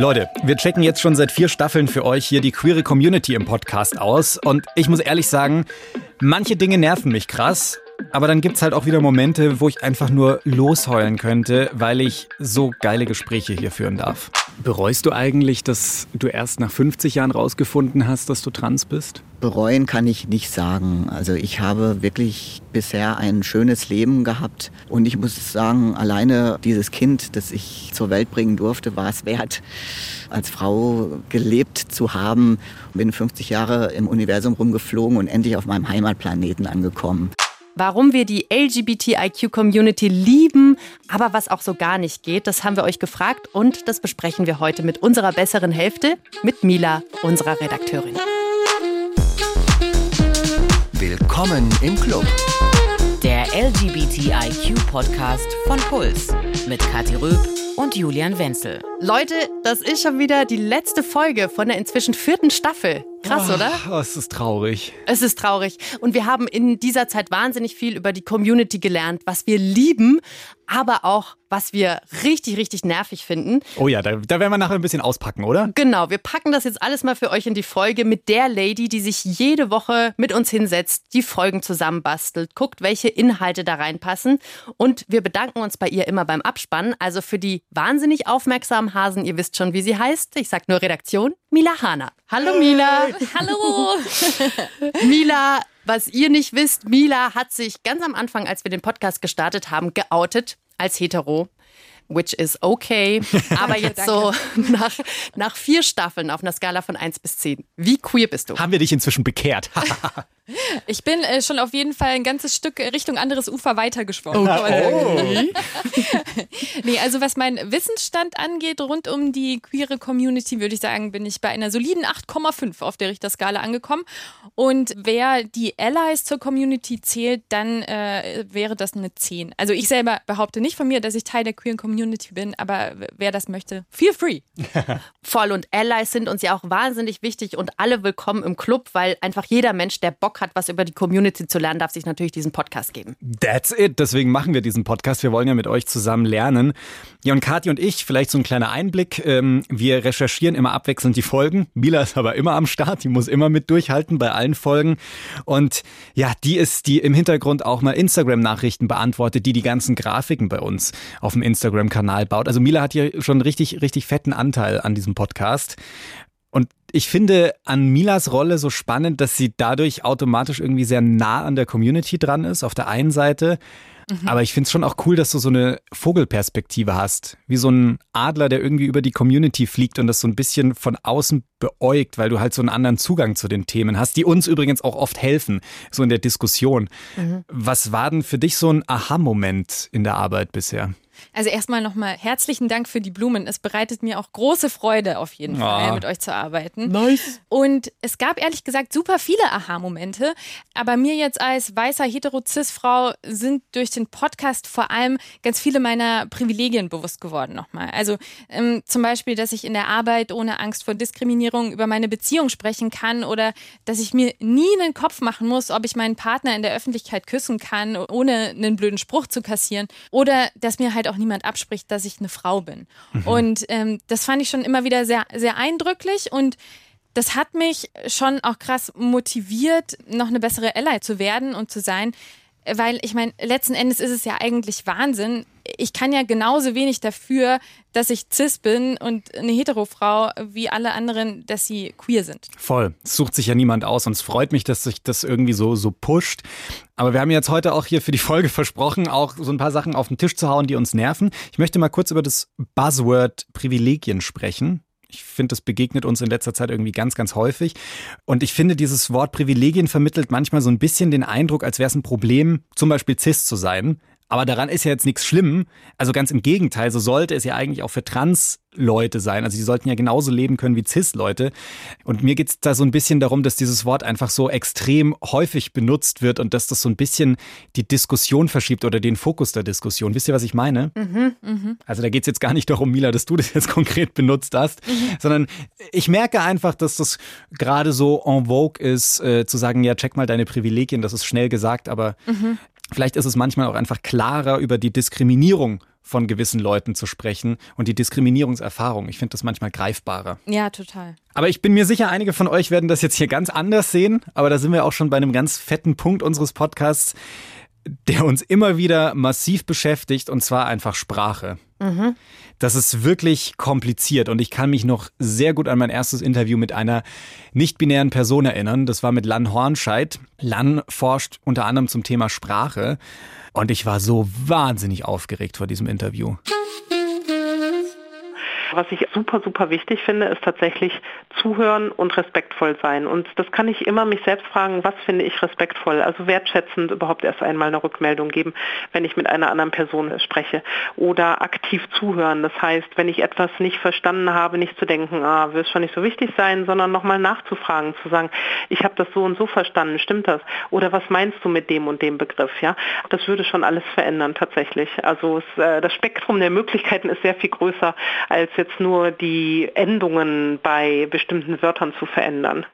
Leute, wir checken jetzt schon seit vier Staffeln für euch hier die queere Community im Podcast aus. Und ich muss ehrlich sagen, manche Dinge nerven mich krass. Aber dann gibt's halt auch wieder Momente, wo ich einfach nur losheulen könnte, weil ich so geile Gespräche hier führen darf. Bereust du eigentlich, dass du erst nach 50 Jahren rausgefunden hast, dass du trans bist? Bereuen kann ich nicht sagen. Also ich habe wirklich bisher ein schönes Leben gehabt und ich muss sagen, alleine dieses Kind, das ich zur Welt bringen durfte, war es wert, als Frau gelebt zu haben. Bin 50 Jahre im Universum rumgeflogen und endlich auf meinem Heimatplaneten angekommen warum wir die LGBTIQ-Community lieben, aber was auch so gar nicht geht, das haben wir euch gefragt und das besprechen wir heute mit unserer besseren Hälfte, mit Mila, unserer Redakteurin. Willkommen im Club. Der LGBTIQ-Podcast von Puls mit Kathi Röb und Julian Wenzel. Leute, das ist schon wieder die letzte Folge von der inzwischen vierten Staffel. Krass, oh, oder? Es ist traurig. Es ist traurig. Und wir haben in dieser Zeit wahnsinnig viel über die Community gelernt, was wir lieben, aber auch, was wir richtig, richtig nervig finden. Oh ja, da, da werden wir nachher ein bisschen auspacken, oder? Genau, wir packen das jetzt alles mal für euch in die Folge mit der Lady, die sich jede Woche mit uns hinsetzt, die Folgen zusammenbastelt, guckt, welche Inhalte da reinpassen. Und wir bedanken uns bei ihr immer beim Abspannen. Also für die wahnsinnig aufmerksamen Hasen, ihr wisst schon, wie sie heißt. Ich sag nur Redaktion, Mila Hana. Hallo Mila. Hallo. Mila, was ihr nicht wisst, Mila hat sich ganz am Anfang, als wir den Podcast gestartet haben, geoutet als hetero which is okay. Aber jetzt so nach, nach vier Staffeln auf einer Skala von 1 bis 10. Wie queer bist du? Haben wir dich inzwischen bekehrt? ich bin äh, schon auf jeden Fall ein ganzes Stück Richtung anderes Ufer weitergeschwommen. Oh. nee, also was mein Wissensstand angeht, rund um die queere Community, würde ich sagen, bin ich bei einer soliden 8,5 auf der Richterskala angekommen. Und wer die Allies zur Community zählt, dann äh, wäre das eine 10. Also ich selber behaupte nicht von mir, dass ich Teil der queeren Community Community bin, aber wer das möchte, feel free. Voll und Allies sind uns ja auch wahnsinnig wichtig und alle willkommen im Club, weil einfach jeder Mensch, der Bock hat, was über die Community zu lernen, darf sich natürlich diesen Podcast geben. That's it. Deswegen machen wir diesen Podcast. Wir wollen ja mit euch zusammen lernen. Ja, und Kathi und ich, vielleicht so ein kleiner Einblick. Ähm, wir recherchieren immer abwechselnd die Folgen. Mila ist aber immer am Start. Die muss immer mit durchhalten bei allen Folgen. Und ja, die ist, die im Hintergrund auch mal Instagram-Nachrichten beantwortet, die die ganzen Grafiken bei uns auf dem Instagram Instagram-Kanal baut. Also Mila hat hier schon richtig, richtig fetten Anteil an diesem Podcast. Und ich finde an Milas Rolle so spannend, dass sie dadurch automatisch irgendwie sehr nah an der Community dran ist, auf der einen Seite. Mhm. Aber ich finde es schon auch cool, dass du so eine Vogelperspektive hast. Wie so ein Adler, der irgendwie über die Community fliegt und das so ein bisschen von außen beäugt, weil du halt so einen anderen Zugang zu den Themen hast, die uns übrigens auch oft helfen, so in der Diskussion. Mhm. Was war denn für dich so ein Aha-Moment in der Arbeit bisher? Also erstmal nochmal herzlichen Dank für die Blumen. Es bereitet mir auch große Freude auf jeden ah. Fall, mit euch zu arbeiten. Nice. Und es gab ehrlich gesagt super viele Aha-Momente. Aber mir jetzt als weißer hetero-cis-Frau sind durch den Podcast vor allem ganz viele meiner Privilegien bewusst geworden nochmal. Also ähm, zum Beispiel, dass ich in der Arbeit ohne Angst vor Diskriminierung über meine Beziehung sprechen kann oder dass ich mir nie einen Kopf machen muss, ob ich meinen Partner in der Öffentlichkeit küssen kann, ohne einen blöden Spruch zu kassieren. Oder dass mir halt auch niemand abspricht, dass ich eine Frau bin. Mhm. Und ähm, das fand ich schon immer wieder sehr, sehr eindrücklich und das hat mich schon auch krass motiviert, noch eine bessere Ally zu werden und zu sein. Weil ich meine, letzten Endes ist es ja eigentlich Wahnsinn, ich kann ja genauso wenig dafür, dass ich cis bin und eine Hetero-Frau wie alle anderen, dass sie queer sind. Voll. Es sucht sich ja niemand aus und es freut mich, dass sich das irgendwie so, so pusht. Aber wir haben jetzt heute auch hier für die Folge versprochen, auch so ein paar Sachen auf den Tisch zu hauen, die uns nerven. Ich möchte mal kurz über das Buzzword Privilegien sprechen. Ich finde, das begegnet uns in letzter Zeit irgendwie ganz, ganz häufig. Und ich finde, dieses Wort Privilegien vermittelt manchmal so ein bisschen den Eindruck, als wäre es ein Problem, zum Beispiel cis zu sein. Aber daran ist ja jetzt nichts schlimm. Also ganz im Gegenteil, so sollte es ja eigentlich auch für Trans-Leute sein. Also die sollten ja genauso leben können wie Cis-Leute. Und mir geht es da so ein bisschen darum, dass dieses Wort einfach so extrem häufig benutzt wird und dass das so ein bisschen die Diskussion verschiebt oder den Fokus der Diskussion. Wisst ihr, was ich meine? Mhm, mh. Also da geht es jetzt gar nicht darum, Mila, dass du das jetzt konkret benutzt hast, mhm. sondern ich merke einfach, dass das gerade so en vogue ist, äh, zu sagen, ja, check mal deine Privilegien, das ist schnell gesagt, aber mhm. Vielleicht ist es manchmal auch einfach klarer, über die Diskriminierung von gewissen Leuten zu sprechen und die Diskriminierungserfahrung. Ich finde das manchmal greifbarer. Ja, total. Aber ich bin mir sicher, einige von euch werden das jetzt hier ganz anders sehen. Aber da sind wir auch schon bei einem ganz fetten Punkt unseres Podcasts, der uns immer wieder massiv beschäftigt, und zwar einfach Sprache. Mhm. Das ist wirklich kompliziert und ich kann mich noch sehr gut an mein erstes Interview mit einer nicht-binären Person erinnern. Das war mit Lan Hornscheid. Lan forscht unter anderem zum Thema Sprache und ich war so wahnsinnig aufgeregt vor diesem Interview. Was ich super, super wichtig finde, ist tatsächlich zuhören und respektvoll sein. Und das kann ich immer mich selbst fragen, was finde ich respektvoll? Also wertschätzend überhaupt erst einmal eine Rückmeldung geben, wenn ich mit einer anderen Person spreche. Oder aktiv zuhören. Das heißt, wenn ich etwas nicht verstanden habe, nicht zu denken, ah, wird schon nicht so wichtig sein, sondern nochmal nachzufragen, zu sagen, ich habe das so und so verstanden, stimmt das? Oder was meinst du mit dem und dem Begriff? Ja, das würde schon alles verändern tatsächlich. Also es, äh, das Spektrum der Möglichkeiten ist sehr viel größer als jetzt nur die Endungen bei bestimmten Wörtern zu verändern.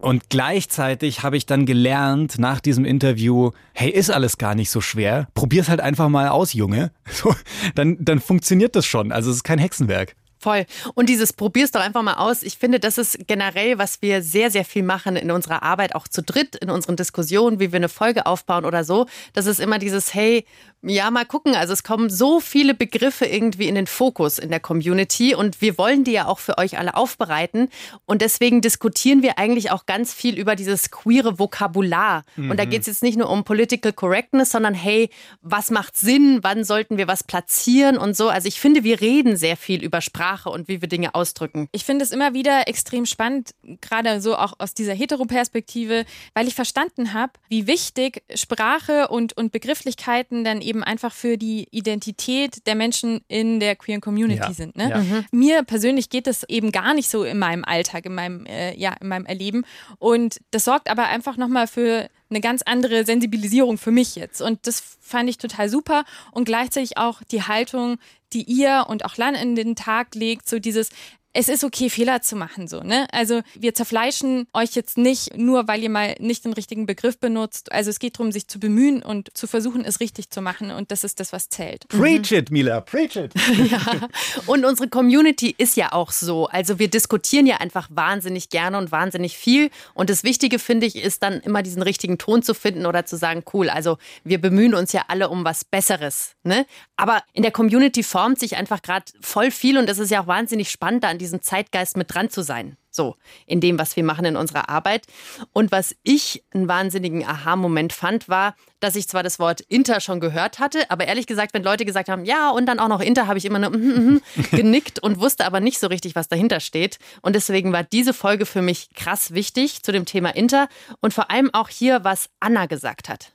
Und gleichzeitig habe ich dann gelernt nach diesem Interview, hey, ist alles gar nicht so schwer. Probier's halt einfach mal aus, Junge. So, dann, dann funktioniert das schon. Also es ist kein Hexenwerk. Voll. Und dieses probier's doch einfach mal aus. Ich finde, das ist generell, was wir sehr, sehr viel machen in unserer Arbeit, auch zu dritt, in unseren Diskussionen, wie wir eine Folge aufbauen oder so. Das ist immer dieses, hey, ja, mal gucken. Also es kommen so viele Begriffe irgendwie in den Fokus in der Community und wir wollen die ja auch für euch alle aufbereiten. Und deswegen diskutieren wir eigentlich auch ganz viel über dieses queere Vokabular. Mhm. Und da mhm. geht es jetzt nicht nur um Political Correctness, sondern hey, was macht Sinn? Wann sollten wir was platzieren und so? Also ich finde, wir reden sehr viel über Sprache und wie wir Dinge ausdrücken. Ich finde es immer wieder extrem spannend, gerade so auch aus dieser Heteroperspektive, weil ich verstanden habe, wie wichtig Sprache und, und Begrifflichkeiten dann eben einfach für die Identität der Menschen in der queeren Community ja. sind. Ne? Ja. Mhm. Mir persönlich geht das eben gar nicht so in meinem Alltag, in meinem, äh, ja, in meinem Erleben. Und das sorgt aber einfach nochmal für eine ganz andere Sensibilisierung für mich jetzt. Und das fand ich total super. Und gleichzeitig auch die Haltung, die ihr und auch Lan in den Tag legt, so dieses, es ist okay, Fehler zu machen, so, ne? Also wir zerfleischen euch jetzt nicht nur, weil ihr mal nicht den richtigen Begriff benutzt. Also es geht darum, sich zu bemühen und zu versuchen, es richtig zu machen. Und das ist das, was zählt. Preach it, Mila, preach it. ja. Und unsere Community ist ja auch so. Also wir diskutieren ja einfach wahnsinnig gerne und wahnsinnig viel. Und das Wichtige, finde ich, ist dann immer diesen richtigen Ton zu finden oder zu sagen, cool, also wir bemühen uns ja alle um was Besseres. Ne? Aber in der Community formt sich einfach gerade voll viel und das ist ja auch wahnsinnig spannend, da an diesem Zeitgeist mit dran zu sein. So, in dem, was wir machen in unserer Arbeit. Und was ich einen wahnsinnigen Aha-Moment fand, war, dass ich zwar das Wort Inter schon gehört hatte, aber ehrlich gesagt, wenn Leute gesagt haben, ja, und dann auch noch Inter, habe ich immer nur mm, mm, genickt und wusste aber nicht so richtig, was dahinter steht. Und deswegen war diese Folge für mich krass wichtig zu dem Thema Inter und vor allem auch hier, was Anna gesagt hat.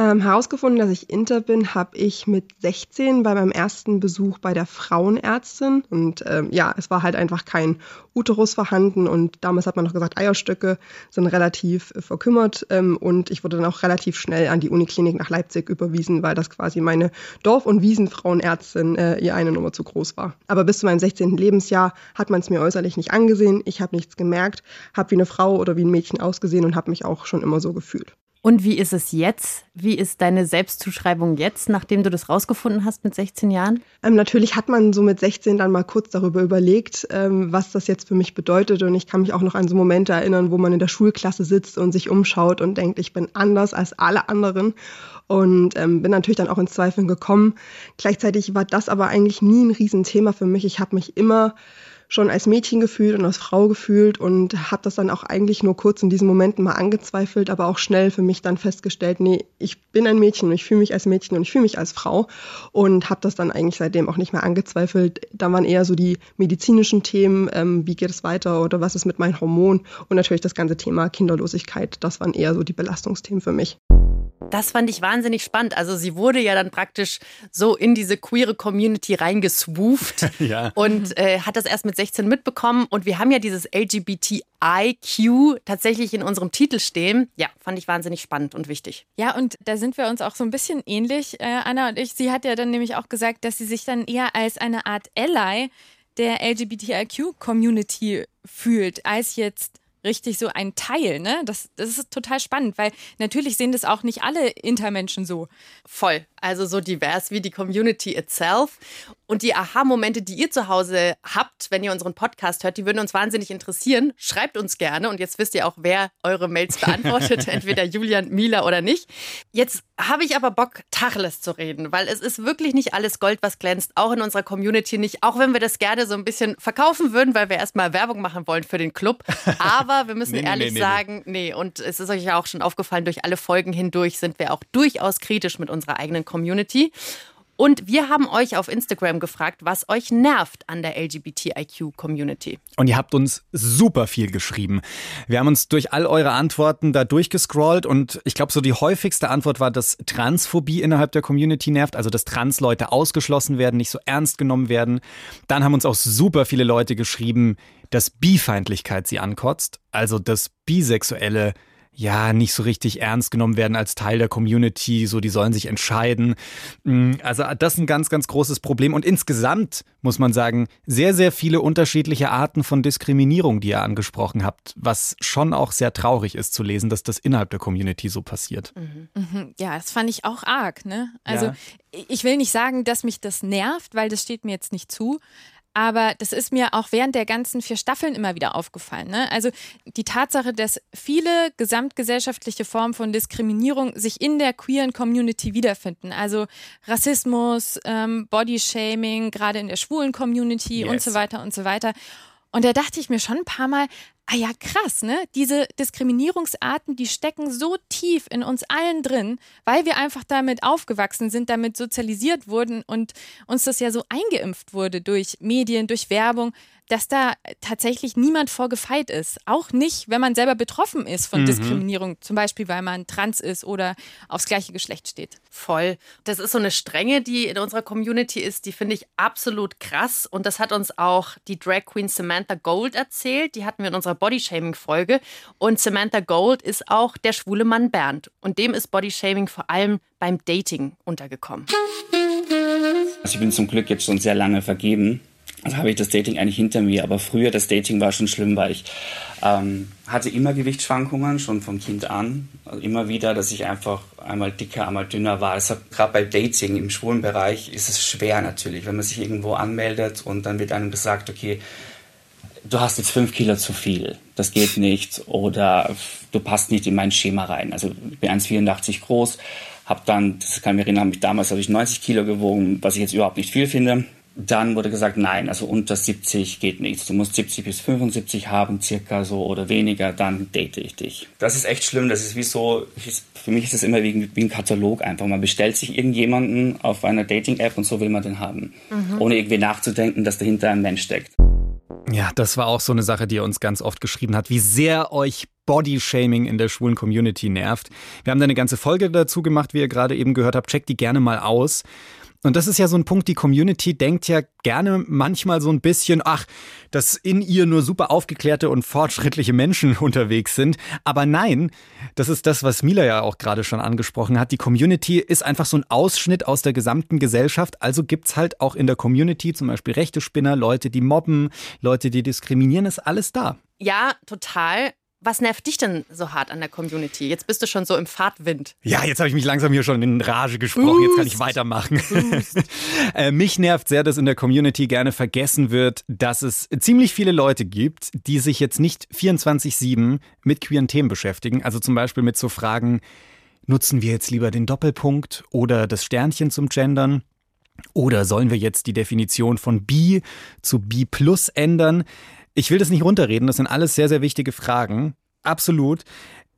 Ähm, herausgefunden, dass ich Inter bin, habe ich mit 16 bei meinem ersten Besuch bei der Frauenärztin. Und ähm, ja, es war halt einfach kein Uterus vorhanden. Und damals hat man noch gesagt, Eierstöcke sind relativ äh, verkümmert. Ähm, und ich wurde dann auch relativ schnell an die Uniklinik nach Leipzig überwiesen, weil das quasi meine Dorf- und Wiesenfrauenärztin äh, ihr eine Nummer zu groß war. Aber bis zu meinem 16. Lebensjahr hat man es mir äußerlich nicht angesehen. Ich habe nichts gemerkt, habe wie eine Frau oder wie ein Mädchen ausgesehen und habe mich auch schon immer so gefühlt. Und wie ist es jetzt? Wie ist deine Selbstzuschreibung jetzt, nachdem du das rausgefunden hast mit 16 Jahren? Ähm, natürlich hat man so mit 16 dann mal kurz darüber überlegt, ähm, was das jetzt für mich bedeutet. Und ich kann mich auch noch an so Momente erinnern, wo man in der Schulklasse sitzt und sich umschaut und denkt, ich bin anders als alle anderen. Und ähm, bin natürlich dann auch in Zweifeln gekommen. Gleichzeitig war das aber eigentlich nie ein Riesenthema für mich. Ich habe mich immer schon als Mädchen gefühlt und als Frau gefühlt und habe das dann auch eigentlich nur kurz in diesen Momenten mal angezweifelt, aber auch schnell für mich dann festgestellt, nee, ich bin ein Mädchen und ich fühle mich als Mädchen und ich fühle mich als Frau und habe das dann eigentlich seitdem auch nicht mehr angezweifelt. Da waren eher so die medizinischen Themen, ähm, wie geht es weiter oder was ist mit meinen Hormonen und natürlich das ganze Thema Kinderlosigkeit, das waren eher so die Belastungsthemen für mich. Das fand ich wahnsinnig spannend. Also sie wurde ja dann praktisch so in diese queere Community reingeswooft ja. und äh, hat das erst mit 16 mitbekommen. Und wir haben ja dieses LGBTIQ tatsächlich in unserem Titel stehen. Ja, fand ich wahnsinnig spannend und wichtig. Ja, und da sind wir uns auch so ein bisschen ähnlich, äh, Anna und ich. Sie hat ja dann nämlich auch gesagt, dass sie sich dann eher als eine Art Ally der LGBTIQ-Community fühlt, als jetzt richtig so ein Teil. Ne? Das, das ist total spannend, weil natürlich sehen das auch nicht alle Intermenschen so. Voll. Also so divers wie die Community itself. Und die Aha-Momente, die ihr zu Hause habt, wenn ihr unseren Podcast hört, die würden uns wahnsinnig interessieren. Schreibt uns gerne. Und jetzt wisst ihr auch, wer eure Mails beantwortet. Entweder Julian, Mila oder nicht. Jetzt habe ich aber Bock, Tacheles zu reden, weil es ist wirklich nicht alles Gold, was glänzt. Auch in unserer Community nicht. Auch wenn wir das gerne so ein bisschen verkaufen würden, weil wir erstmal Werbung machen wollen für den Club. Aber wir müssen nee, ehrlich nee, nee, sagen, nee. Und es ist euch ja auch schon aufgefallen, durch alle Folgen hindurch sind wir auch durchaus kritisch mit unserer eigenen Community. Und wir haben euch auf Instagram gefragt, was euch nervt an der LGBTIQ-Community. Und ihr habt uns super viel geschrieben. Wir haben uns durch all eure Antworten da durchgescrollt und ich glaube, so die häufigste Antwort war, dass Transphobie innerhalb der Community nervt, also dass Transleute ausgeschlossen werden, nicht so ernst genommen werden. Dann haben uns auch super viele Leute geschrieben, dass Bifeindlichkeit sie ankotzt, also dass Bisexuelle ja nicht so richtig ernst genommen werden als Teil der Community, so die sollen sich entscheiden. Mm, also das ist ein ganz, ganz großes Problem. Und insgesamt muss man sagen, sehr, sehr viele unterschiedliche Arten von Diskriminierung, die ihr angesprochen habt, was schon auch sehr traurig ist zu lesen, dass das innerhalb der Community so passiert. Mhm. Mhm. Ja, das fand ich auch arg. Ne? Also ja. ich will nicht sagen, dass mich das nervt, weil das steht mir jetzt nicht zu. Aber das ist mir auch während der ganzen vier Staffeln immer wieder aufgefallen. Ne? Also die Tatsache, dass viele gesamtgesellschaftliche Formen von Diskriminierung sich in der queeren Community wiederfinden. Also Rassismus, ähm, Bodyshaming, gerade in der schwulen Community yes. und so weiter und so weiter. Und da dachte ich mir schon ein paar Mal, ah ja, krass, ne? Diese Diskriminierungsarten, die stecken so tief in uns allen drin, weil wir einfach damit aufgewachsen sind, damit sozialisiert wurden und uns das ja so eingeimpft wurde durch Medien, durch Werbung, dass da tatsächlich niemand vorgefeit ist. Auch nicht, wenn man selber betroffen ist von mhm. Diskriminierung, zum Beispiel, weil man trans ist oder aufs gleiche Geschlecht steht. Voll. Das ist so eine Strenge, die in unserer Community ist, die finde ich absolut krass. Und das hat uns auch die Drag Queen Samantha Gold erzählt. Die hatten wir in unserer Bodyshaming-Folge. Und Samantha Gold ist auch der schwule Mann Bernd. Und dem ist Bodyshaming vor allem beim Dating untergekommen. Also ich bin zum Glück jetzt schon sehr lange vergeben also habe ich das Dating eigentlich hinter mir. Aber früher, das Dating war schon schlimm, weil ich ähm, hatte immer Gewichtsschwankungen, schon vom Kind an. Also immer wieder, dass ich einfach einmal dicker, einmal dünner war. Also gerade bei Dating im schwulen Bereich ist es schwer natürlich, wenn man sich irgendwo anmeldet und dann wird einem gesagt, okay, du hast jetzt fünf Kilo zu viel, das geht nicht oder du passt nicht in mein Schema rein. Also ich bin 1,84 groß, habe dann, das kann ich mich erinnern, habe ich damals habe ich 90 Kilo gewogen, was ich jetzt überhaupt nicht viel finde dann wurde gesagt, nein, also unter 70 geht nichts. Du musst 70 bis 75 haben, circa so oder weniger, dann date ich dich. Das ist echt schlimm. Das ist wie so, für mich ist es immer wie, wie, ein Katalog einfach. Man bestellt sich irgendjemanden auf einer Dating-App und so will man den haben. Mhm. Ohne irgendwie nachzudenken, dass dahinter ein Mensch steckt. Ja, das war auch so eine Sache, die er uns ganz oft geschrieben hat, wie sehr euch Bodyshaming in der schwulen Community nervt. Wir haben da eine ganze Folge dazu gemacht, wie ihr gerade eben gehört habt. Checkt die gerne mal aus. Und das ist ja so ein Punkt, die Community denkt ja gerne manchmal so ein bisschen, ach, dass in ihr nur super aufgeklärte und fortschrittliche Menschen unterwegs sind. Aber nein, das ist das, was Mila ja auch gerade schon angesprochen hat. Die Community ist einfach so ein Ausschnitt aus der gesamten Gesellschaft. Also gibt's halt auch in der Community zum Beispiel rechte Spinner, Leute, die mobben, Leute, die diskriminieren, ist alles da. Ja, total. Was nervt dich denn so hart an der Community? Jetzt bist du schon so im Fahrtwind. Ja, jetzt habe ich mich langsam hier schon in Rage gesprochen. Jetzt kann ich weitermachen. äh, mich nervt sehr, dass in der Community gerne vergessen wird, dass es ziemlich viele Leute gibt, die sich jetzt nicht 24-7 mit queeren Themen beschäftigen. Also zum Beispiel mit so Fragen, nutzen wir jetzt lieber den Doppelpunkt oder das Sternchen zum Gendern? Oder sollen wir jetzt die Definition von bi zu bi plus ändern? Ich will das nicht runterreden, das sind alles sehr, sehr wichtige Fragen. Absolut.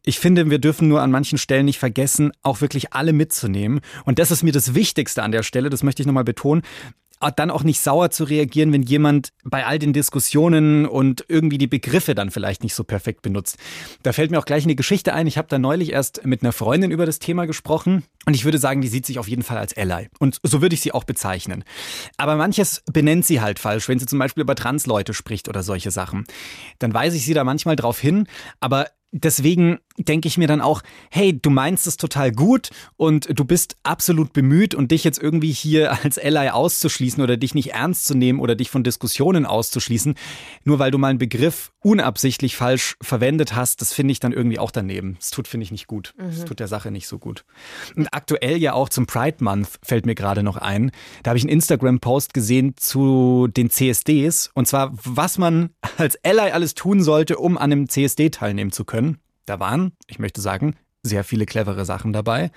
Ich finde, wir dürfen nur an manchen Stellen nicht vergessen, auch wirklich alle mitzunehmen. Und das ist mir das Wichtigste an der Stelle, das möchte ich nochmal betonen dann auch nicht sauer zu reagieren, wenn jemand bei all den Diskussionen und irgendwie die Begriffe dann vielleicht nicht so perfekt benutzt. Da fällt mir auch gleich eine Geschichte ein. Ich habe da neulich erst mit einer Freundin über das Thema gesprochen und ich würde sagen, die sieht sich auf jeden Fall als Ally. Und so würde ich sie auch bezeichnen. Aber manches benennt sie halt falsch, wenn sie zum Beispiel über Transleute spricht oder solche Sachen. Dann weise ich sie da manchmal drauf hin, aber deswegen denke ich mir dann auch, hey, du meinst es total gut und du bist absolut bemüht und dich jetzt irgendwie hier als Ally auszuschließen oder dich nicht ernst zu nehmen oder dich von Diskussionen auszuschließen, nur weil du mal einen Begriff unabsichtlich falsch verwendet hast, das finde ich dann irgendwie auch daneben. Das tut, finde ich, nicht gut. Das mhm. tut der Sache nicht so gut. Und aktuell ja auch zum Pride Month fällt mir gerade noch ein. Da habe ich einen Instagram-Post gesehen zu den CSDs und zwar, was man als Ally alles tun sollte, um an einem CSD teilnehmen zu können. Da waren, ich möchte sagen, sehr viele clevere Sachen dabei.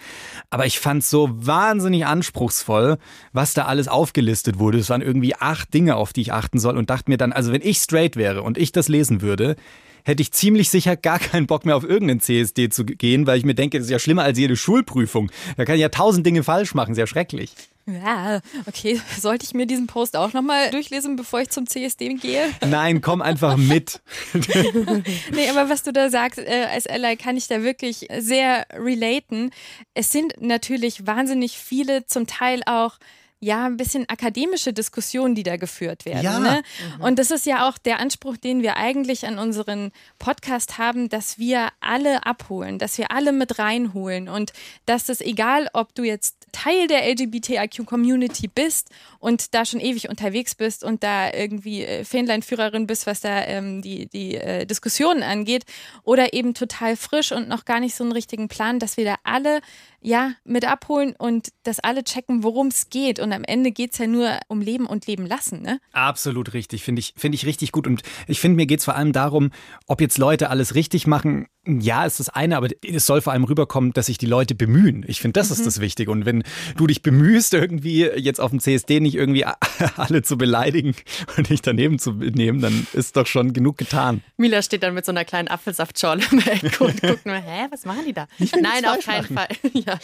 Aber ich fand es so wahnsinnig anspruchsvoll, was da alles aufgelistet wurde. Es waren irgendwie acht Dinge, auf die ich achten soll und dachte mir dann, also wenn ich straight wäre und ich das lesen würde, hätte ich ziemlich sicher gar keinen Bock mehr auf irgendeinen CSD zu gehen, weil ich mir denke, das ist ja schlimmer als jede Schulprüfung. Da kann ich ja tausend Dinge falsch machen, sehr schrecklich. Ja, okay. Sollte ich mir diesen Post auch nochmal durchlesen, bevor ich zum CSD gehe? Nein, komm einfach mit. nee, aber was du da sagst, äh, als Ally kann ich da wirklich sehr relaten. Es sind natürlich wahnsinnig viele, zum Teil auch ja, ein bisschen akademische Diskussionen, die da geführt werden. Ja. Ne? Mhm. Und das ist ja auch der Anspruch, den wir eigentlich an unseren Podcast haben, dass wir alle abholen, dass wir alle mit reinholen und dass es egal, ob du jetzt Teil der LGBTIQ-Community bist und da schon ewig unterwegs bist und da irgendwie äh, Fähnleinführerin bist, was da ähm, die, die äh, Diskussionen angeht, oder eben total frisch und noch gar nicht so einen richtigen Plan, dass wir da alle ja, mit abholen und dass alle checken, worum es geht. Und am Ende geht es ja nur um Leben und Leben lassen, ne? Absolut richtig. Finde ich, finde ich richtig gut. Und ich finde, mir geht es vor allem darum, ob jetzt Leute alles richtig machen. Ja, ist das eine, aber es soll vor allem rüberkommen, dass sich die Leute bemühen. Ich finde, das mhm. ist das Wichtige. Und wenn du dich bemühst, irgendwie jetzt auf dem CSD nicht irgendwie alle zu beleidigen und dich daneben zu nehmen, dann ist doch schon genug getan. Mila steht dann mit so einer kleinen Apfelsaftschorle im Eck und guckt nur, hä, was machen die da? Nein, auf keinen Fall. Ja.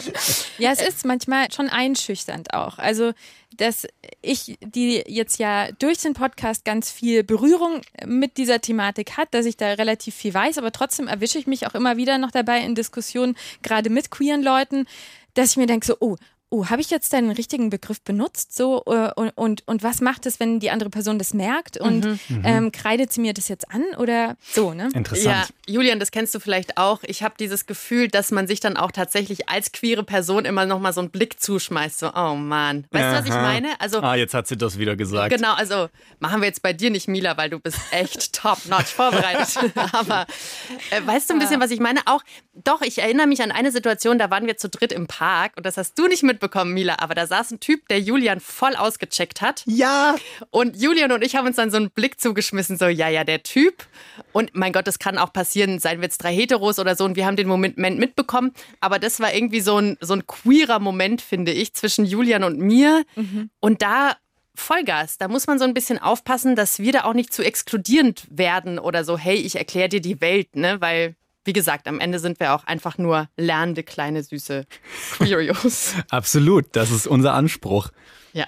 Ja. es ist manchmal schon einschüchternd auch. Also, dass ich, die jetzt ja durch den Podcast ganz viel Berührung mit dieser Thematik hat, dass ich da relativ viel weiß, aber trotzdem erwische ich mich auch immer wieder noch dabei in Diskussionen, gerade mit queeren Leuten, dass ich mir denke, so, oh, oh, habe ich jetzt deinen richtigen Begriff benutzt? So, äh, und, und, und was macht es, wenn die andere Person das merkt? Und mhm. mhm. ähm, kreidet sie mir das jetzt an oder so, ne? Interessant. Ja, Julian, das kennst du vielleicht auch. Ich habe dieses Gefühl, dass man sich dann auch tatsächlich als queere Person immer nochmal so einen Blick zuschmeißt. So, oh Mann. Weißt Aha. du, was ich meine? Also, ah, jetzt hat sie das wieder gesagt. Genau, also machen wir jetzt bei dir nicht, Mila, weil du bist echt top-notch vorbereitet. Aber äh, weißt du ein bisschen, was ich meine? Auch, doch, ich erinnere mich an eine Situation, da waren wir zu dritt im Park und das hast du nicht mit mitbekommen, Mila, aber da saß ein Typ, der Julian voll ausgecheckt hat. Ja. Und Julian und ich haben uns dann so einen Blick zugeschmissen, so, ja, ja, der Typ. Und mein Gott, das kann auch passieren, seien wir jetzt drei Heteros oder so. Und wir haben den Moment mitbekommen. Aber das war irgendwie so ein, so ein queerer Moment, finde ich, zwischen Julian und mir. Mhm. Und da Vollgas. Da muss man so ein bisschen aufpassen, dass wir da auch nicht zu exkludierend werden oder so, hey, ich erkläre dir die Welt, ne? Weil wie gesagt, am Ende sind wir auch einfach nur lernende kleine süße Queerios. Absolut, das ist unser Anspruch. Ja.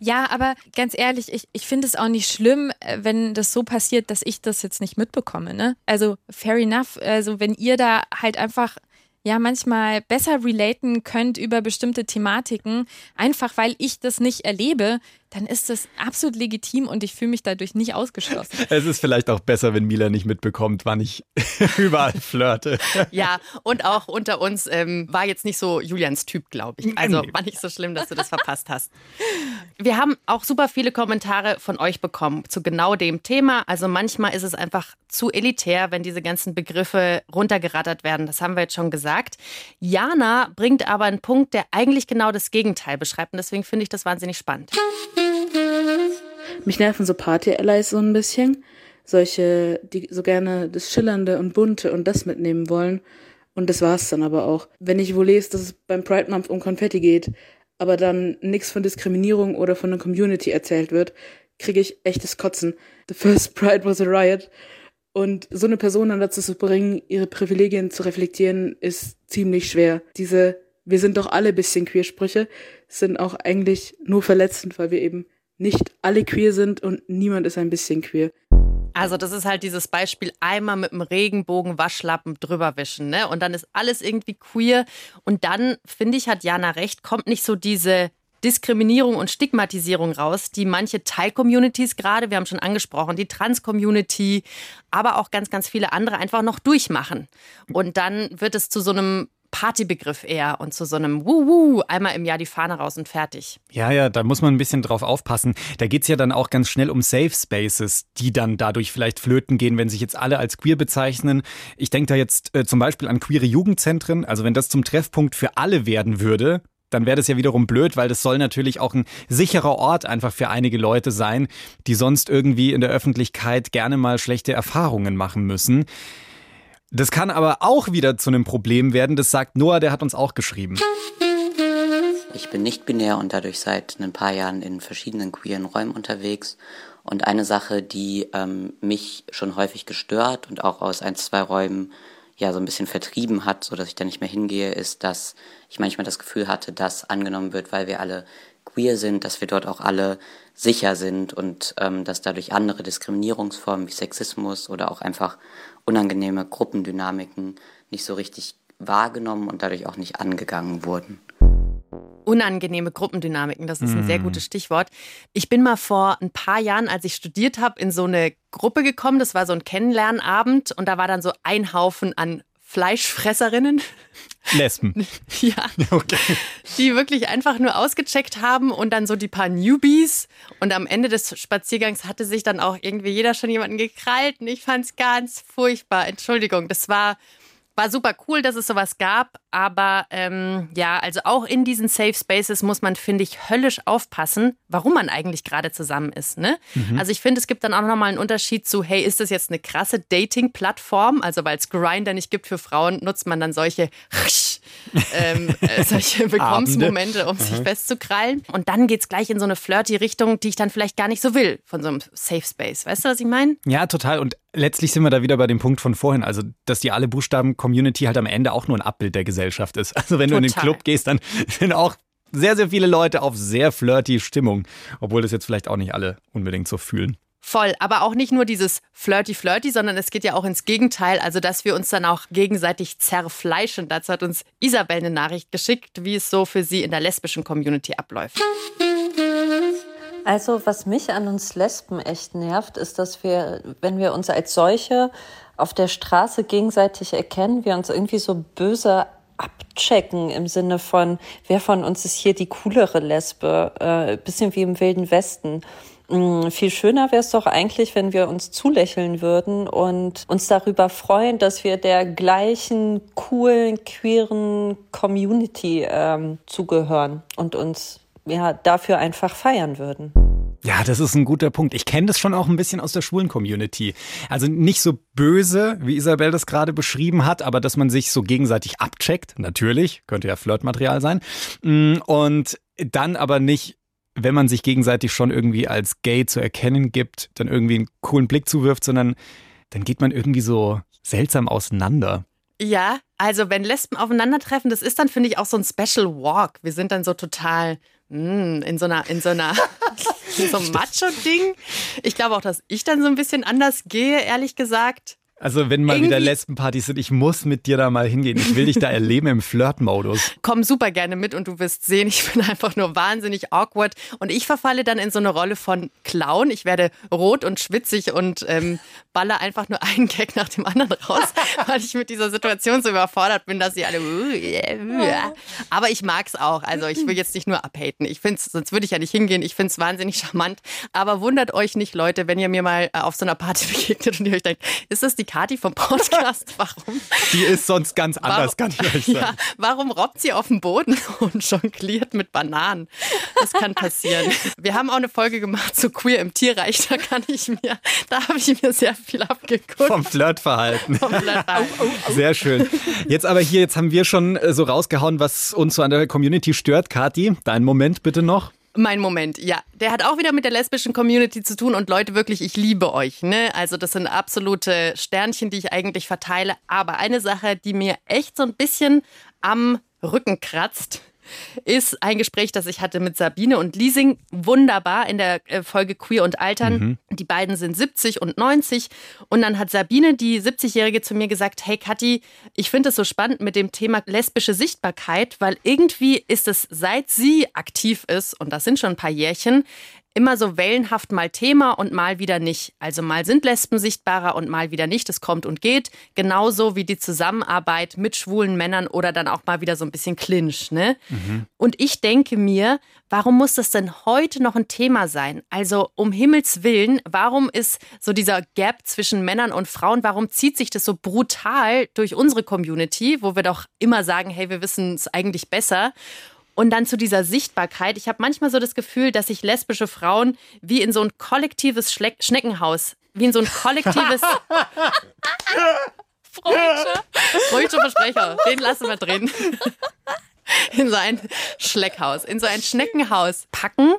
Ja, aber ganz ehrlich, ich, ich finde es auch nicht schlimm, äh, wenn das so passiert, dass ich das jetzt nicht mitbekomme. Ne? Also fair enough. Also wenn ihr da halt einfach ja manchmal besser relaten könnt über bestimmte Thematiken, einfach weil ich das nicht erlebe, dann ist das absolut legitim und ich fühle mich dadurch nicht ausgeschlossen. Es ist vielleicht auch besser, wenn Mila nicht mitbekommt, wann ich überall flirte. Ja, und auch unter uns ähm, war jetzt nicht so Julians Typ, glaube ich. Also war nicht so schlimm, dass du das verpasst hast. Wir haben auch super viele Kommentare von euch bekommen zu genau dem Thema. Also manchmal ist es einfach zu elitär, wenn diese ganzen Begriffe runtergerattert werden. Das haben wir jetzt schon gesagt. Jana bringt aber einen Punkt, der eigentlich genau das Gegenteil beschreibt. Und deswegen finde ich das wahnsinnig spannend. Mich nerven so Party-Allies so ein bisschen. Solche, die so gerne das Schillernde und Bunte und das mitnehmen wollen. Und das war's dann aber auch. Wenn ich wo lese, dass es beim Pride Month um Konfetti geht, aber dann nichts von Diskriminierung oder von der Community erzählt wird, kriege ich echtes Kotzen. The first Pride was a riot. Und so eine Person dann dazu zu bringen, ihre Privilegien zu reflektieren, ist ziemlich schwer. Diese Wir sind doch alle bisschen Queersprüche sind auch eigentlich nur verletzend, weil wir eben nicht alle queer sind und niemand ist ein bisschen queer. Also das ist halt dieses Beispiel einmal mit dem Regenbogen Waschlappen drüber wischen, ne? Und dann ist alles irgendwie queer und dann finde ich hat Jana recht, kommt nicht so diese Diskriminierung und Stigmatisierung raus, die manche Teil-Communities gerade, wir haben schon angesprochen, die Trans-Community, aber auch ganz, ganz viele andere einfach noch durchmachen. Und dann wird es zu so einem Partybegriff eher und zu so einem Wuhu, einmal im Jahr die Fahne raus und fertig. Ja, ja, da muss man ein bisschen drauf aufpassen. Da geht es ja dann auch ganz schnell um Safe Spaces, die dann dadurch vielleicht flöten gehen, wenn sich jetzt alle als queer bezeichnen. Ich denke da jetzt äh, zum Beispiel an queere Jugendzentren. Also wenn das zum Treffpunkt für alle werden würde, dann wäre das ja wiederum blöd, weil das soll natürlich auch ein sicherer Ort einfach für einige Leute sein, die sonst irgendwie in der Öffentlichkeit gerne mal schlechte Erfahrungen machen müssen. Das kann aber auch wieder zu einem Problem werden. Das sagt Noah, der hat uns auch geschrieben. Ich bin nicht binär und dadurch seit ein paar Jahren in verschiedenen queeren Räumen unterwegs. Und eine Sache, die ähm, mich schon häufig gestört und auch aus ein, zwei Räumen ja so ein bisschen vertrieben hat, so dass ich da nicht mehr hingehe, ist, dass ich manchmal das Gefühl hatte, dass angenommen wird, weil wir alle queer sind, dass wir dort auch alle sicher sind und ähm, dass dadurch andere Diskriminierungsformen wie Sexismus oder auch einfach unangenehme Gruppendynamiken nicht so richtig wahrgenommen und dadurch auch nicht angegangen wurden. Unangenehme Gruppendynamiken, das ist ein sehr mhm. gutes Stichwort. Ich bin mal vor ein paar Jahren, als ich studiert habe, in so eine Gruppe gekommen. Das war so ein Kennenlernabend und da war dann so ein Haufen an Fleischfresserinnen. Lesben. ja. Okay. Die wirklich einfach nur ausgecheckt haben und dann so die paar Newbies. Und am Ende des Spaziergangs hatte sich dann auch irgendwie jeder schon jemanden gekrallt. Und ich fand es ganz furchtbar. Entschuldigung, das war war super cool, dass es sowas gab, aber ähm, ja, also auch in diesen Safe Spaces muss man, finde ich, höllisch aufpassen, warum man eigentlich gerade zusammen ist. Ne? Mhm. Also ich finde, es gibt dann auch nochmal einen Unterschied zu, hey, ist das jetzt eine krasse Dating-Plattform? Also weil es Grinder nicht gibt für Frauen, nutzt man dann solche ähm, äh, solche Bekommensmomente, um sich festzukrallen. Und dann geht es gleich in so eine flirty Richtung, die ich dann vielleicht gar nicht so will von so einem Safe Space. Weißt du, was ich meine? Ja, total. Und letztlich sind wir da wieder bei dem Punkt von vorhin, also dass die alle Buchstaben-Community halt am Ende auch nur ein Abbild der Gesellschaft ist. Also wenn Total. du in den Club gehst, dann sind auch sehr, sehr viele Leute auf sehr flirty Stimmung, obwohl das jetzt vielleicht auch nicht alle unbedingt so fühlen. Voll, aber auch nicht nur dieses Flirty-Flirty, sondern es geht ja auch ins Gegenteil, also dass wir uns dann auch gegenseitig zerfleischen. Dazu hat uns Isabel eine Nachricht geschickt, wie es so für sie in der lesbischen Community abläuft. Also was mich an uns Lesben echt nervt, ist, dass wir, wenn wir uns als solche auf der Straße gegenseitig erkennen, wir uns irgendwie so böse abchecken im Sinne von, wer von uns ist hier die coolere Lesbe, äh, bisschen wie im Wilden Westen. Mm, viel schöner wäre es doch eigentlich, wenn wir uns zulächeln würden und uns darüber freuen, dass wir der gleichen coolen, queeren Community ähm, zugehören und uns ja dafür einfach feiern würden. Ja, das ist ein guter Punkt. Ich kenne das schon auch ein bisschen aus der schwulen Community. Also nicht so böse, wie Isabel das gerade beschrieben hat, aber dass man sich so gegenseitig abcheckt, natürlich, könnte ja Flirtmaterial sein. Mm, und dann aber nicht wenn man sich gegenseitig schon irgendwie als gay zu erkennen gibt, dann irgendwie einen coolen Blick zuwirft, sondern dann geht man irgendwie so seltsam auseinander. Ja, also wenn Lesben aufeinandertreffen, das ist dann, finde ich, auch so ein Special Walk. Wir sind dann so total mh, mm, in so einer, in so einer, in so einem Macho-Ding. Ich glaube auch, dass ich dann so ein bisschen anders gehe, ehrlich gesagt. Also wenn mal wieder Lesbenpartys sind, ich muss mit dir da mal hingehen. Ich will dich da erleben im Flirt-Modus. Komm super gerne mit und du wirst sehen, ich bin einfach nur wahnsinnig awkward. Und ich verfalle dann in so eine Rolle von Clown. Ich werde rot und schwitzig und ähm, balle einfach nur einen Gag nach dem anderen raus, weil ich mit dieser Situation so überfordert bin, dass sie alle... Aber ich mag es auch. Also ich will jetzt nicht nur abhaten. Ich finde sonst würde ich ja nicht hingehen. Ich finde es wahnsinnig charmant. Aber wundert euch nicht, Leute, wenn ihr mir mal äh, auf so einer Party begegnet und ihr euch denkt, ist das die die Kati vom Podcast. Warum? Die ist sonst ganz anders, warum, kann ich euch sagen. Ja, warum robbt sie auf den Boden und jongliert mit Bananen? Das kann passieren. Wir haben auch eine Folge gemacht zu Queer im Tierreich. Da kann ich mir, da habe ich mir sehr viel abgeguckt. Vom Flirtverhalten. Vom Flirtverhalten. Sehr schön. Jetzt aber hier, jetzt haben wir schon äh, so rausgehauen, was uns so an der Community stört. Kati, dein Moment bitte noch. Mein Moment, ja. Der hat auch wieder mit der lesbischen Community zu tun und Leute, wirklich, ich liebe euch. Ne? Also das sind absolute Sternchen, die ich eigentlich verteile. Aber eine Sache, die mir echt so ein bisschen am Rücken kratzt, ist ein Gespräch, das ich hatte mit Sabine und Liesing. Wunderbar in der äh, Folge Queer und Altern. Mhm. Die beiden sind 70 und 90. Und dann hat Sabine, die 70-Jährige, zu mir gesagt, hey Kathi, ich finde es so spannend mit dem Thema lesbische Sichtbarkeit, weil irgendwie ist es, seit sie aktiv ist, und das sind schon ein paar Jährchen, immer so wellenhaft mal Thema und mal wieder nicht. Also mal sind Lesben sichtbarer und mal wieder nicht. Das kommt und geht. Genauso wie die Zusammenarbeit mit schwulen Männern oder dann auch mal wieder so ein bisschen Clinch. Ne? Mhm. Und ich denke mir, warum muss das denn heute noch ein Thema sein? Also um Himmels Willen, warum ist so dieser Gap zwischen Männern und Frauen, warum zieht sich das so brutal durch unsere Community, wo wir doch immer sagen, hey, wir wissen es eigentlich besser? Und dann zu dieser Sichtbarkeit. Ich habe manchmal so das Gefühl, dass sich lesbische Frauen wie in so ein kollektives Schleck Schneckenhaus, wie in so ein kollektives. Freudscher. Freudscher Versprecher. Den lassen wir drin. In so ein Schleckhaus, in so ein Schneckenhaus packen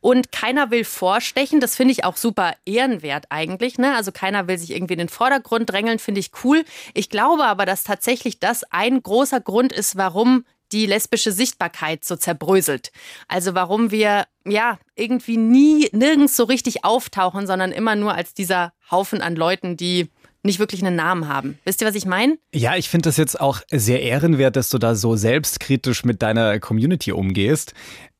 und keiner will vorstechen. Das finde ich auch super ehrenwert eigentlich. Ne? Also keiner will sich irgendwie in den Vordergrund drängeln, finde ich cool. Ich glaube aber, dass tatsächlich das ein großer Grund ist, warum die lesbische Sichtbarkeit so zerbröselt. Also warum wir ja irgendwie nie nirgends so richtig auftauchen, sondern immer nur als dieser Haufen an Leuten, die nicht wirklich einen Namen haben. Wisst ihr, was ich meine? Ja, ich finde das jetzt auch sehr ehrenwert, dass du da so selbstkritisch mit deiner Community umgehst.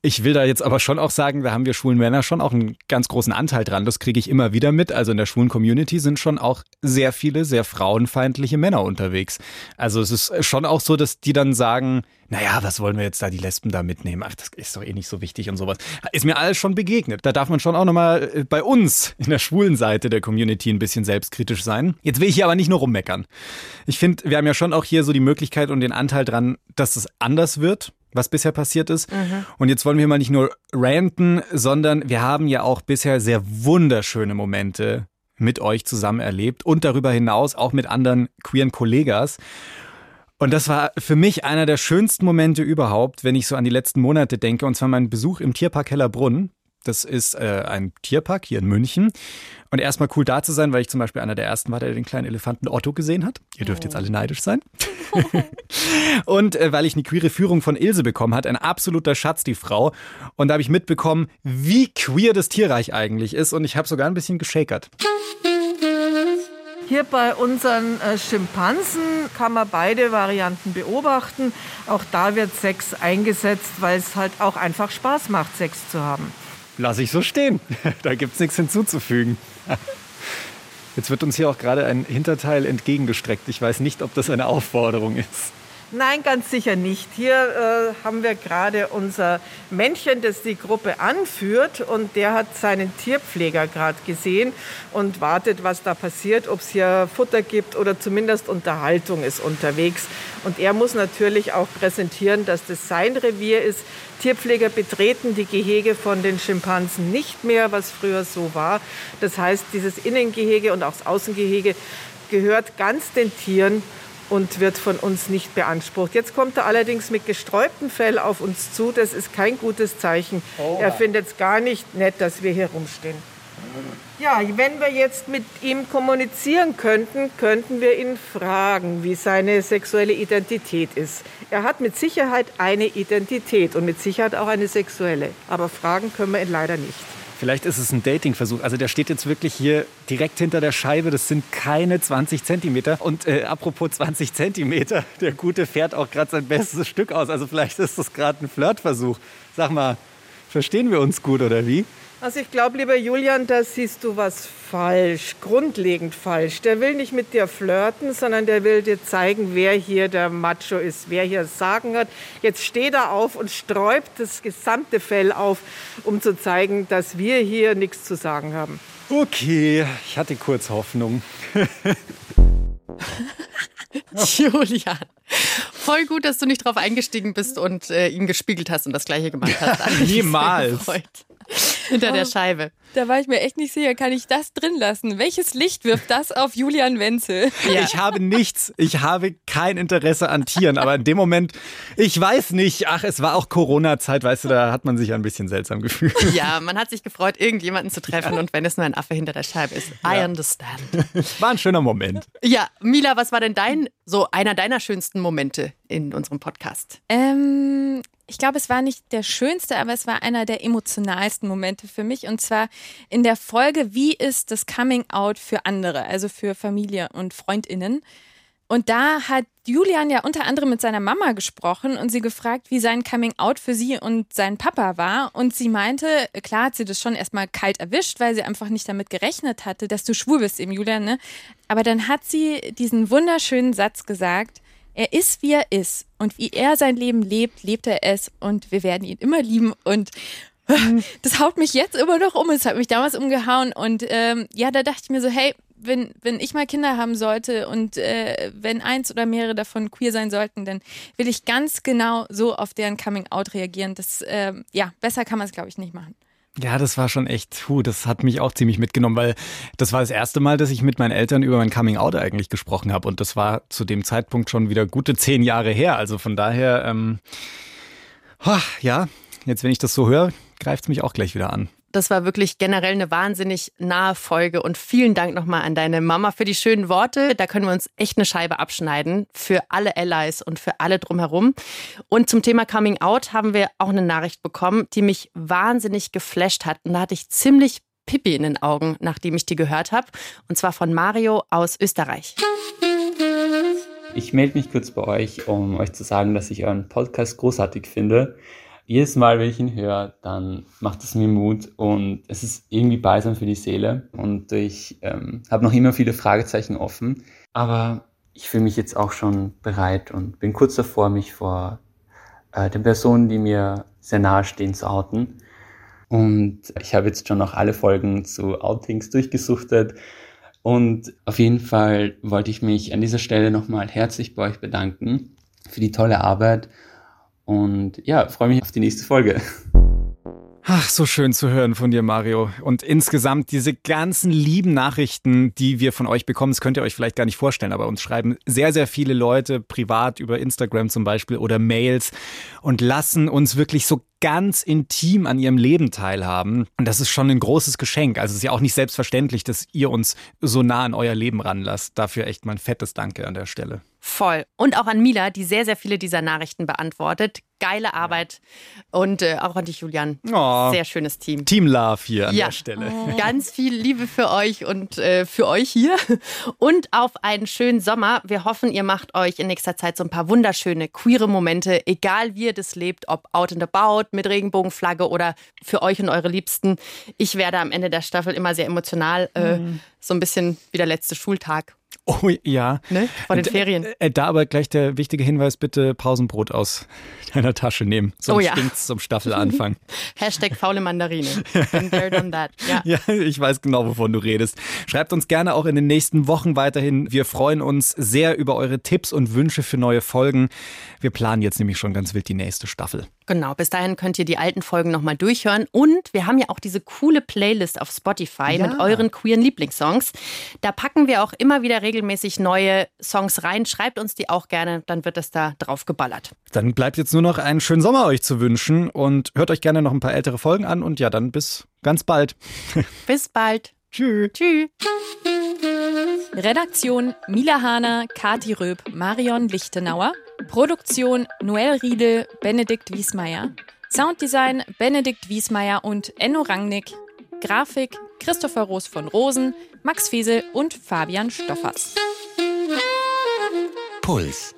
Ich will da jetzt aber schon auch sagen, da haben wir schwulen Männer schon auch einen ganz großen Anteil dran. Das kriege ich immer wieder mit. Also in der schwulen Community sind schon auch sehr viele sehr frauenfeindliche Männer unterwegs. Also es ist schon auch so, dass die dann sagen, naja, was wollen wir jetzt da die Lesben da mitnehmen? Ach, das ist doch eh nicht so wichtig und sowas. Ist mir alles schon begegnet. Da darf man schon auch nochmal äh, bei uns in der schwulen Seite der Community ein bisschen selbstkritisch sein. Jetzt will ich hier aber nicht nur rummeckern. Ich finde, wir haben ja schon auch hier so die Möglichkeit und den Anteil dran, dass es anders wird was bisher passiert ist. Mhm. Und jetzt wollen wir mal nicht nur ranten, sondern wir haben ja auch bisher sehr wunderschöne Momente mit euch zusammen erlebt und darüber hinaus auch mit anderen queeren Kollegas. Und das war für mich einer der schönsten Momente überhaupt, wenn ich so an die letzten Monate denke, und zwar mein Besuch im Tierpark Hellerbrunn. Das ist äh, ein Tierpark hier in München. Und erstmal cool da zu sein, weil ich zum Beispiel einer der ersten war, der den kleinen Elefanten Otto gesehen hat. Ihr dürft oh. jetzt alle neidisch sein. und äh, weil ich eine queere Führung von Ilse bekommen hat, ein absoluter Schatz, die Frau. Und da habe ich mitbekommen, wie queer das Tierreich eigentlich ist. Und ich habe sogar ein bisschen geschakert. Hier bei unseren äh, Schimpansen kann man beide Varianten beobachten. Auch da wird Sex eingesetzt, weil es halt auch einfach Spaß macht, Sex zu haben. Lass ich so stehen. Da gibt es nichts hinzuzufügen. Jetzt wird uns hier auch gerade ein Hinterteil entgegengestreckt. Ich weiß nicht, ob das eine Aufforderung ist. Nein, ganz sicher nicht. Hier äh, haben wir gerade unser Männchen, das die Gruppe anführt und der hat seinen Tierpfleger gerade gesehen und wartet, was da passiert, ob es hier Futter gibt oder zumindest Unterhaltung ist unterwegs. Und er muss natürlich auch präsentieren, dass das sein Revier ist. Tierpfleger betreten die Gehege von den Schimpansen nicht mehr, was früher so war. Das heißt, dieses Innengehege und auch das Außengehege gehört ganz den Tieren und wird von uns nicht beansprucht. Jetzt kommt er allerdings mit gesträubtem Fell auf uns zu. Das ist kein gutes Zeichen. Oh. Er findet es gar nicht nett, dass wir hier rumstehen. Ja, wenn wir jetzt mit ihm kommunizieren könnten, könnten wir ihn fragen, wie seine sexuelle Identität ist. Er hat mit Sicherheit eine Identität und mit Sicherheit auch eine sexuelle. Aber fragen können wir ihn leider nicht. Vielleicht ist es ein Datingversuch. Also der steht jetzt wirklich hier direkt hinter der Scheibe. Das sind keine 20 Zentimeter. Und äh, apropos 20 Zentimeter, der Gute fährt auch gerade sein bestes Stück aus. Also vielleicht ist das gerade ein Flirtversuch. Sag mal, verstehen wir uns gut oder wie? Also ich glaube, lieber Julian, da siehst du was falsch, grundlegend falsch. Der will nicht mit dir flirten, sondern der will dir zeigen, wer hier der Macho ist, wer hier Sagen hat. Jetzt steht er auf und sträubt das gesamte Fell auf, um zu zeigen, dass wir hier nichts zu sagen haben. Okay, ich hatte kurz Hoffnung. Julian, voll gut, dass du nicht drauf eingestiegen bist und äh, ihn gespiegelt hast und das gleiche gemacht hast. Niemals. Hinter der oh, Scheibe. Da war ich mir echt nicht sicher, kann ich das drin lassen? Welches Licht wirft das auf Julian Wenzel? Ja. Ich habe nichts, ich habe kein Interesse an Tieren, aber in dem Moment, ich weiß nicht, ach, es war auch Corona-Zeit, weißt du, da hat man sich ein bisschen seltsam gefühlt. Ja, man hat sich gefreut, irgendjemanden zu treffen ja. und wenn es nur ein Affe hinter der Scheibe ist. I ja. understand. War ein schöner Moment. Ja, Mila, was war denn dein, so einer deiner schönsten Momente in unserem Podcast? Ähm, ich glaube, es war nicht der schönste, aber es war einer der emotionalsten Momente für mich. Und zwar in der Folge, wie ist das Coming Out für andere, also für Familie und Freundinnen. Und da hat Julian ja unter anderem mit seiner Mama gesprochen und sie gefragt, wie sein Coming Out für sie und seinen Papa war. Und sie meinte, klar hat sie das schon erstmal kalt erwischt, weil sie einfach nicht damit gerechnet hatte, dass du schwul bist, eben Julian. Ne? Aber dann hat sie diesen wunderschönen Satz gesagt, er ist, wie er ist. Und wie er sein Leben lebt, lebt er es. Und wir werden ihn immer lieben. Und das haut mich jetzt immer noch um. Es hat mich damals umgehauen. Und ähm, ja, da dachte ich mir so, hey, wenn, wenn ich mal Kinder haben sollte und äh, wenn eins oder mehrere davon queer sein sollten, dann will ich ganz genau so auf deren Coming Out reagieren. Das, äh, ja, besser kann man es, glaube ich, nicht machen. Ja, das war schon echt, puh, das hat mich auch ziemlich mitgenommen, weil das war das erste Mal, dass ich mit meinen Eltern über mein Coming Out eigentlich gesprochen habe. Und das war zu dem Zeitpunkt schon wieder gute zehn Jahre her. Also von daher, ähm, ja, jetzt wenn ich das so höre, greift es mich auch gleich wieder an. Das war wirklich generell eine wahnsinnig nahe Folge und vielen Dank nochmal an deine Mama für die schönen Worte. Da können wir uns echt eine Scheibe abschneiden für alle Allies und für alle drumherum. Und zum Thema Coming Out haben wir auch eine Nachricht bekommen, die mich wahnsinnig geflasht hat. Und da hatte ich ziemlich Pippi in den Augen, nachdem ich die gehört habe. Und zwar von Mario aus Österreich. Ich melde mich kurz bei euch, um euch zu sagen, dass ich euren Podcast großartig finde jedes Mal, wenn ich ihn höre, dann macht es mir Mut und es ist irgendwie balsam für die Seele. Und ich ähm, habe noch immer viele Fragezeichen offen, aber ich fühle mich jetzt auch schon bereit und bin kurz davor, mich vor äh, den Personen, die mir sehr nahe stehen, zu outen. Und ich habe jetzt schon noch alle Folgen zu Outings durchgesuchtet. Und auf jeden Fall wollte ich mich an dieser Stelle nochmal herzlich bei euch bedanken für die tolle Arbeit und ja, freue mich auf die nächste Folge. Ach, so schön zu hören von dir, Mario. Und insgesamt diese ganzen lieben Nachrichten, die wir von euch bekommen, das könnt ihr euch vielleicht gar nicht vorstellen, aber uns schreiben sehr, sehr viele Leute privat über Instagram zum Beispiel oder Mails und lassen uns wirklich so ganz intim an ihrem Leben teilhaben. Und das ist schon ein großes Geschenk. Also es ist ja auch nicht selbstverständlich, dass ihr uns so nah an euer Leben ranlasst. Dafür echt mal ein fettes Danke an der Stelle. Voll. Und auch an Mila, die sehr, sehr viele dieser Nachrichten beantwortet. Geile Arbeit. Und äh, auch an dich, Julian. Oh, sehr schönes Team. Team Love hier an ja. der Stelle. Oh. Ganz viel Liebe für euch und äh, für euch hier. Und auf einen schönen Sommer. Wir hoffen, ihr macht euch in nächster Zeit so ein paar wunderschöne, queere Momente, egal wie ihr das lebt, ob out and about, mit Regenbogenflagge oder für euch und eure Liebsten. Ich werde am Ende der Staffel immer sehr emotional, äh, mhm. so ein bisschen wie der letzte Schultag. Oh ja. Ne? Vor den Ferien. Äh, da aber gleich der wichtige Hinweis, bitte Pausenbrot aus deiner Tasche nehmen. Sonst oh ja. stinkt's zum Staffelanfang. Hashtag faule Mandarine. Been there, done that. Ja. ja, ich weiß genau, wovon du redest. Schreibt uns gerne auch in den nächsten Wochen weiterhin. Wir freuen uns sehr über eure Tipps und Wünsche für neue Folgen. Wir planen jetzt nämlich schon ganz wild die nächste Staffel. Genau, bis dahin könnt ihr die alten Folgen nochmal durchhören. Und wir haben ja auch diese coole Playlist auf Spotify ja. mit euren queeren Lieblingssongs. Da packen wir auch immer wieder regelmäßig neue Songs rein. Schreibt uns die auch gerne, dann wird das da drauf geballert. Dann bleibt jetzt nur noch einen schönen Sommer euch zu wünschen und hört euch gerne noch ein paar ältere Folgen an. Und ja, dann bis ganz bald. bis bald. Tschüss. Tschüss. Redaktion Mila Hahner, Kati Röb, Marion Lichtenauer. Produktion Noel Riedel, Benedikt Wiesmeier. Sounddesign Benedikt Wiesmeier und Enno Rangnick. Grafik Christopher Roos von Rosen, Max Fesel und Fabian Stoffers. Puls